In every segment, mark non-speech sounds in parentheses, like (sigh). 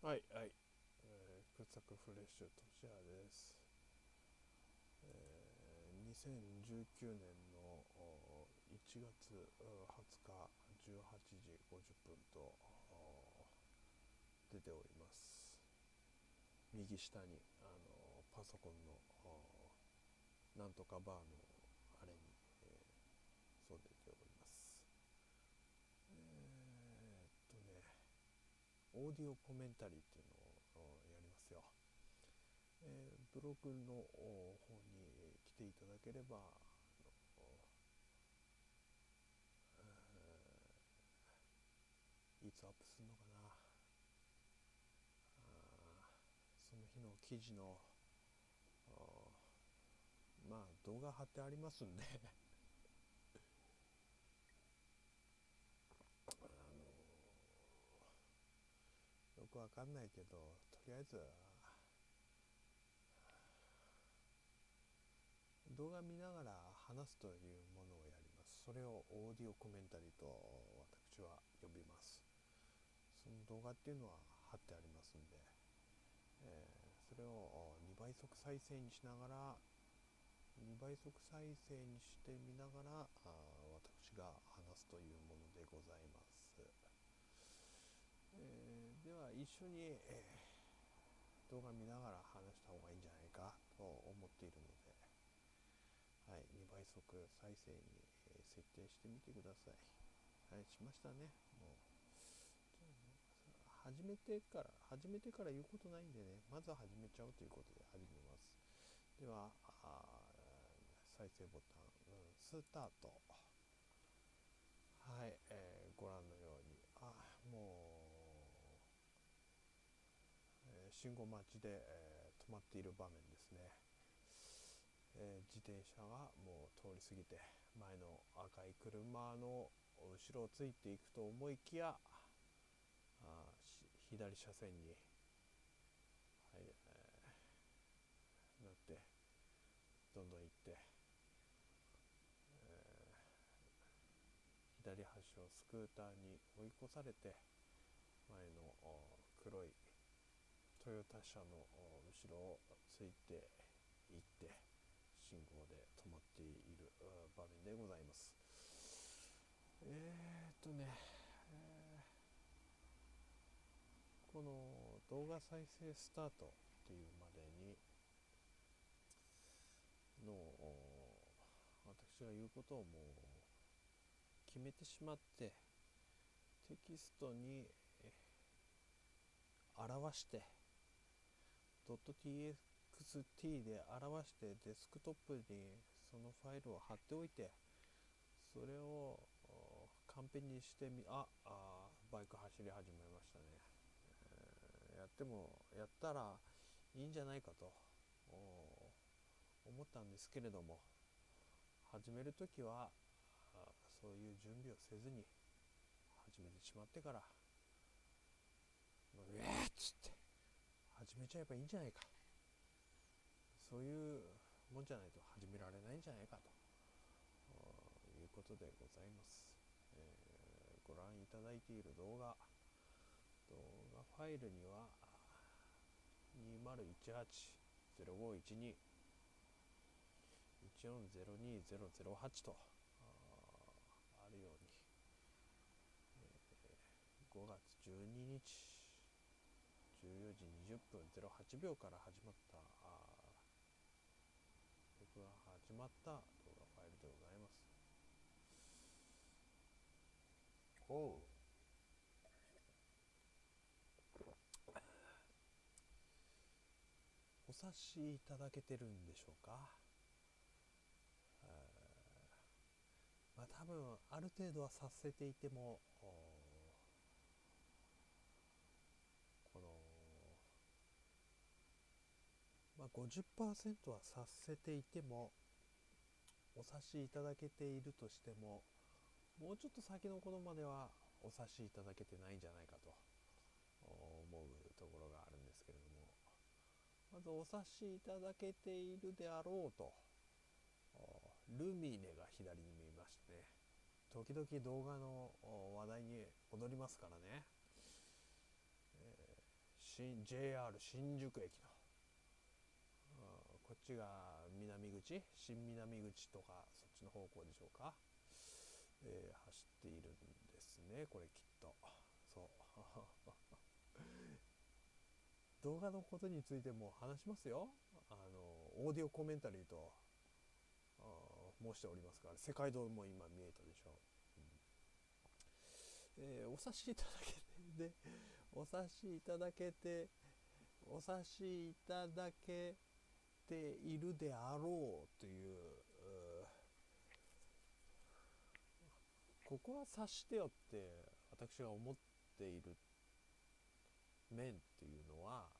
はいはい、えー、くさくフレッシュとしやです、えー、2019年の1月20日18時50分と出ております。右下にあのパソコンのなんとかバーのあれに、えーそう出ておりますえー、っとねオーディオコメンタリーっていうのをやりますよ、えーブログの方に来ていただければいつアップするのかな。その日の記事のまあ動画貼ってありますんであのよくわかんないけどとりあえず動画見ながら話すというものをやります。それをオーディオコメンタリーと私は呼びます。その動画っていうのは貼ってありますんで、えーそれを2倍速再生にしながら2倍速再生にしてみながらあ私が話すというものでございます、えー一緒に、えー動画見ながら話した方がいいんじゃないかと思っているので、はい、2倍速再生に、えー設定してみてください。はいしましたね。もう始めてから始めてから言うことないんでねまずは始めちゃおうということで始めます。では再生ボタン、うん、スタート。はい、えーご覧のように。あもう、えー信号待ちで、えー止まっている場面ですね、えー自転車がもう通り過ぎて前の赤い車の後ろをついていくと思いきやあーし左車線に、はいえーなってどんどん行って、えー左端をスクーターに追い越されて前のお黒いトヨタ車の後ろをついて行って信号で止まっている場面でございます。えー、っとね、えーこの動画再生スタートっていうまでにの私が言うことをもう決めてしまってテキストに表して .txt で表してデスクトップにそのファイルを貼っておいてそれをおカンペにしてみああバイク走り始めましたね、えーやってもやったらいいんじゃないかと思ったんですけれども始める時はそういう準備をせずに始めてしまってからうえーっつって始めちゃえばいいんじゃないか。そういうもんじゃないと始められないんじゃないかと。いうことでございます、えーご覧いただいている動画。動画ファイルには2018-0512 1402008とあるように、えー5月12日。時20分08秒から始まったあ僕が始まった動画ファイルでございます。おう。お察しいただけてるんでしょうか。まあ多分ある程度はさせていてもおこの、まあ、50%はさせていてもお察しいただけているとしてももうちょっと先のことまではお察しいただけてないんじゃないかと思うところがあるんですけれどもまずお察しいただけているであろうとルミネが左に見えましてね時々動画の話題に戻りますからね、えー新 JR 新宿駅のこっちが南口？新南口とかそっちの方向でしょうか、えー、走っているんですねこれきっと。そう。(laughs) 動画のことについても話しますよ。あのオーディオコメンタリーと申しておりますから世界堂も今見えたでしょう、ん、えー、お察しいただけてでお察しいただけてお察しいただけているであろうというここは察してよって私が思っている面っていうのは、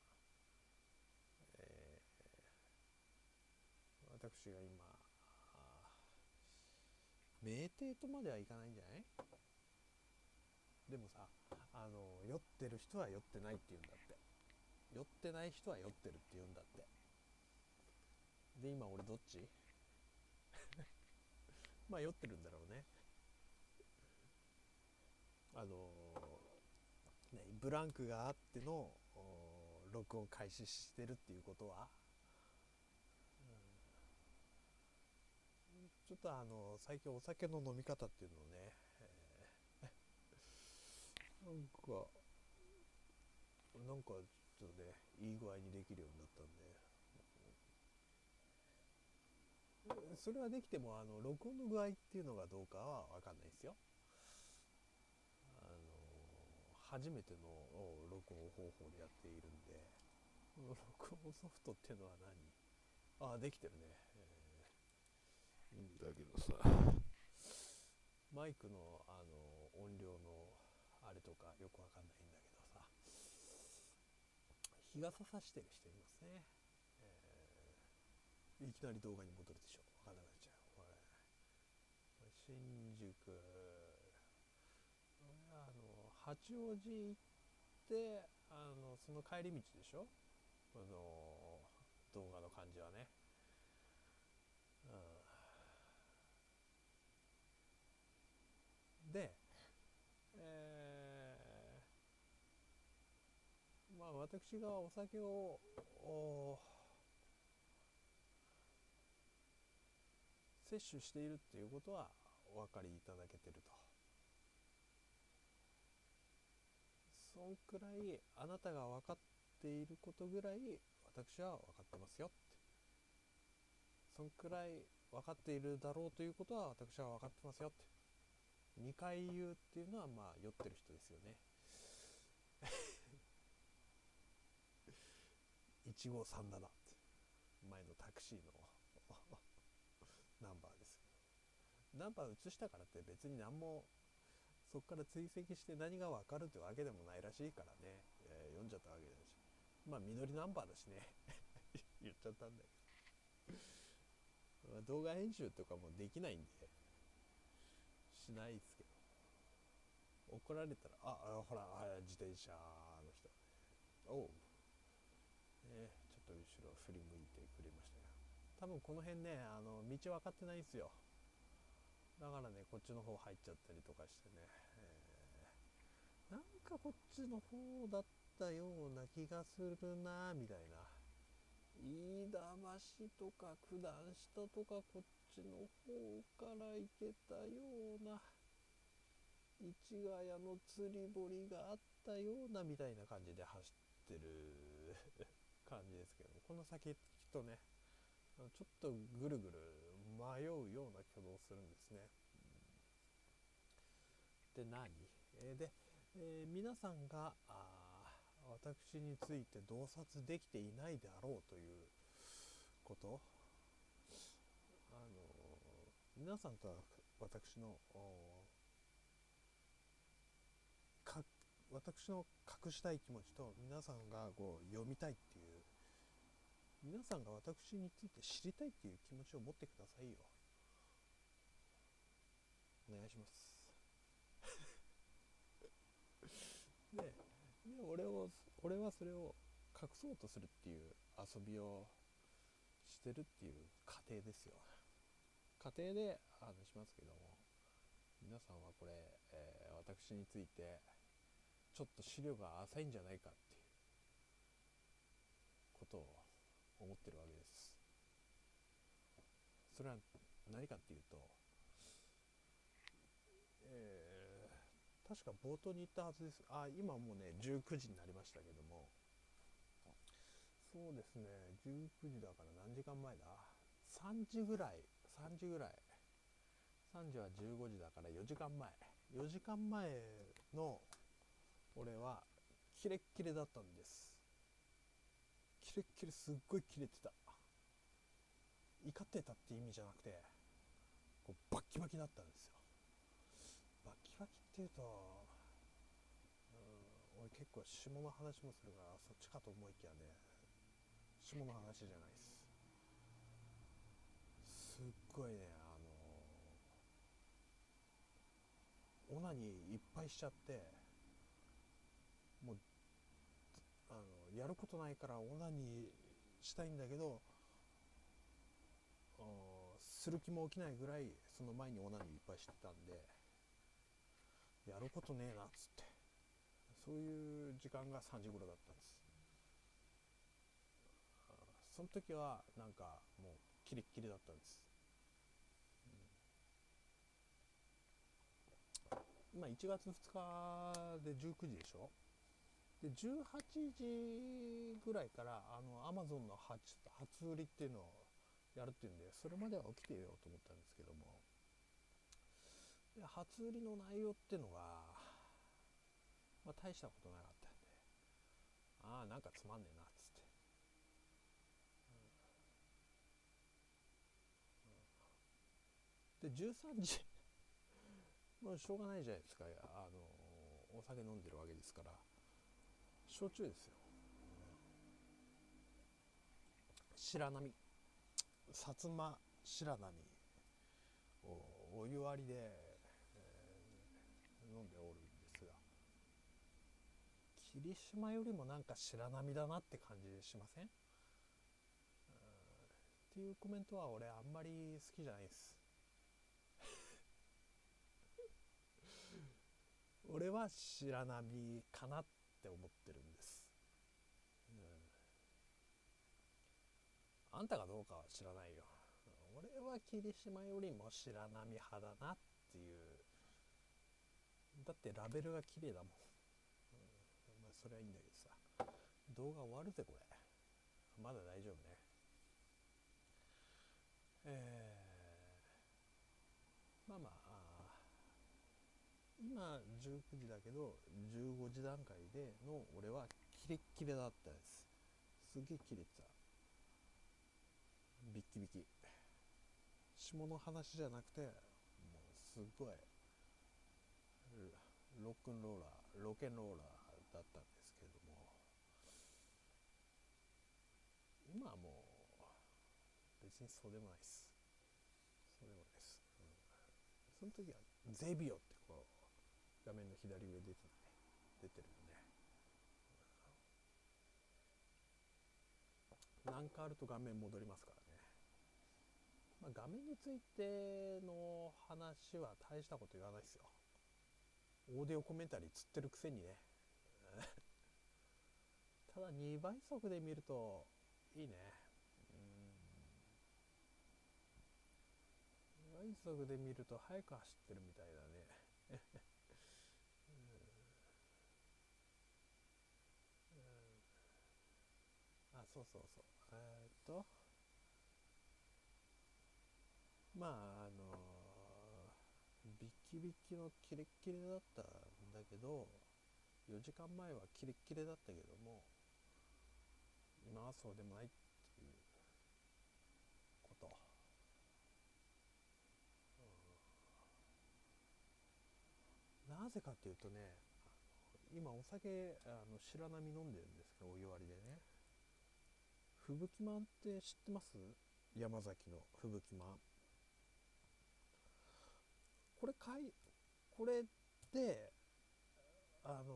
えー、私が今酩酊とまではいかないんじゃない？でもさあの酔ってる人は酔ってないって言うんだって。酔ってない人は酔ってるって言うんだって。で今俺どっち？(laughs) まあ酔ってるんだろうね。あのねブランクがあっての録音開始してるっていうことは、うん、ちょっとあの最近お酒の飲み方っていうのをね、えー、(laughs) なんかなんかちょっとねいい具合にできるようになったんで。それはできてもあの録音の具合っていうのがどうかは分かんないですよ。あの初めての録音方法でやっているんで。録音ソフトっていうのは何？ああできてるね、えー、いいんだけどさ。マイクのあの音量のあれとかよくわかんないんだけどさ。日傘さしてる人いますね。いきなり動画に戻るでしょ。分かんなくなっちゃう。これ新宿。あの八王子行ってあのその帰り道でしょ。あの動画の感じはね、うん、でえー、まあ私がお酒を摂取しているっていうことはお分かりいただけてると。そんくらいあなたが分かっていることぐらい私は分かってますよって。そんくらい分かっているだろうということは私は分かってますよって。2回言うっていうのはまあ酔ってる人ですよね。(laughs) 1537って。前のタクシーの。ナンバーです。ナンバー移したからって別に何もそこから追跡して何が分かるってわけでもないらしいからね、えー、読んじゃったわけだし。まあ緑ナンバーだしね。(laughs) 言っちゃったんだけど動画編集とかもできないんで。しないですけど。怒られたらああほらあ自転車の人。おう、ね、ちょっと後ろ振り向いてくれました多分この辺ねあの道分かってないんですよ。だからねこっちの方入っちゃったりとかしてね、えー、なんかこっちの方だったような気がするなみたいな。飯田橋とか九段下とかこっちの方から行けたような。市ヶ谷の釣り堀があったようなみたいな感じで走ってる感じですけどこの先きっとねちょっとぐるぐる迷うような挙動をするんですね。で何、え、で、えー、皆さんがあ私について洞察できていないであろうということ？あの皆さんとは私の私の隠したい気持ちと皆さんがこう読みたいっていう皆さんが私について知りたいっていう気持ちを持ってくださいよ。お願いします。(laughs) でで俺を俺はそれを隠そうとするっていう遊びをしてるっていう過程ですよ。過程で話しますけども。皆さんはこれ、えー、私についてちょっと資料が浅いんじゃないかっていうと思ってるわけです。それは何かっていうと、えー、確か冒頭に言ったはずです。あ今もうね19時になりましたけども。そうですね19時だから何時間前だ？3時ぐらい3時ぐらい。3時は15時だから4時間前。4時間前の俺はキレッキレだったんです。キレッキレすっごいキレてた。怒ってたって意味じゃなくてこうバッキバキだったんですよ。バッキバキっていうとうん俺結構下の話もするからそっちかと思いきやね下の話じゃないです。すっごいねあのオナニいっぱいしちゃってもうやることないからオナニーしたいんだけどする気も起きないぐらいその前にオナニーいっぱいしてたんでやることねえなっつって。そういう時間が3時頃だったんです。その時はなんかもうキレッキレだったんです、うん、今1月2日で19時でしょ？で18時ぐらいからあのアマゾンの初初売りっていうのをやるっていうんでそれまでは起きてようと思ったんですけども。で初売りの内容っていうのが、まあ、大したことなかったんでああなんかつまんねえなっつって、で13時 (laughs) もうしょうがないじゃないですか。あのお酒飲んでるわけですから。焼酎ですよ、白波。薩摩白波。をお湯割りで、えー、飲んでおるんですが。霧島よりもなんか白波だなって感じしません？っていうコメントは俺あんまり好きじゃないです。(laughs) 俺は白波かなって思ってるんです、うん、あんたがどうかは知らないよ。俺は霧島よりも白波派だなっていう。だってラベルが綺麗だもん、うん、まあそれはいいんだけどさ。動画終わるぜこれ。まだ大丈夫ね。えー、まあまあ。今19時だけど15時段階での俺はキレッキレだったです。すげえキレてた。ビッキビキ。下の話じゃなくてもうすごい。ロックンローラーロケンローラーだったんですけれども。今はもう別にそうでもないです。そうでもないです、うん、その時はゼビオって画面の左上出て,、ね、出てるんで何かあると画面戻りますからね、まあ、画面についての話は大したこと言わないですよ。オーディオコメンタリーつってるくせにね。(laughs) ただ2倍速で見るといいね。2倍速で見ると速く走ってるみたいだね。そうそうそう。えー、っと。まああのビキビキのキレッキレだったんだけど4時間前はキレッキレだったけども今はそうでもないっていうこと、うん、なぜかっていうとね今お酒あの白波飲んでるんですけどお湯割りでね。吹雪まんって知ってます？山崎の吹雪まんこれかいこれであの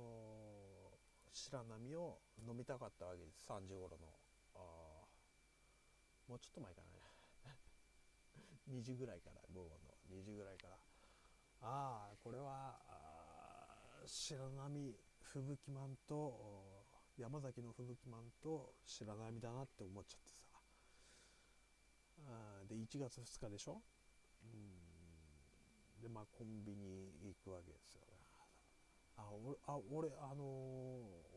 ー、白波を飲みたかったわけです。3時頃の。あもうちょっと前かな。(laughs) 2時ぐらいから午後の。2時ぐらいから。ああこれは白波吹雪まんと山崎のふぬきまんと白波だなって思っちゃってさ。あで1月2日でしょ？うん。でまあコンビニ行くわけですよ。あ俺あ俺あの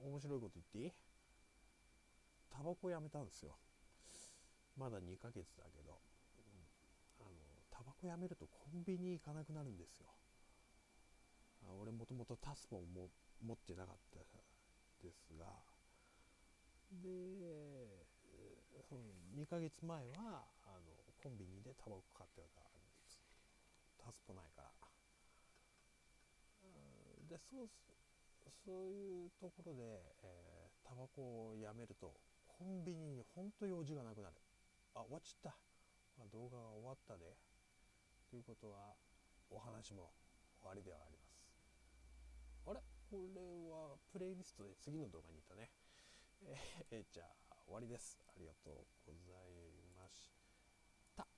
ー、面白いこと言っていい？タバコやめたんですよ。まだ2ヶ月だけど、うん、あのタバコやめるとコンビニ行かなくなるんですよ。あ俺もともとタスポンも持ってなかった。ですが。で2ヶ月前はあのコンビニでタバコ買ってたんです。タスポないから。でそうそういうところで、えー、タバコをやめるとコンビニに本当用事がなくなる。あ終わっちゃった、まあ、動画が終わったで。ということはお話も終わりではありこれはプレイリストで次の動画にいたね。えー、じゃあ終わりです。ありがとうございます。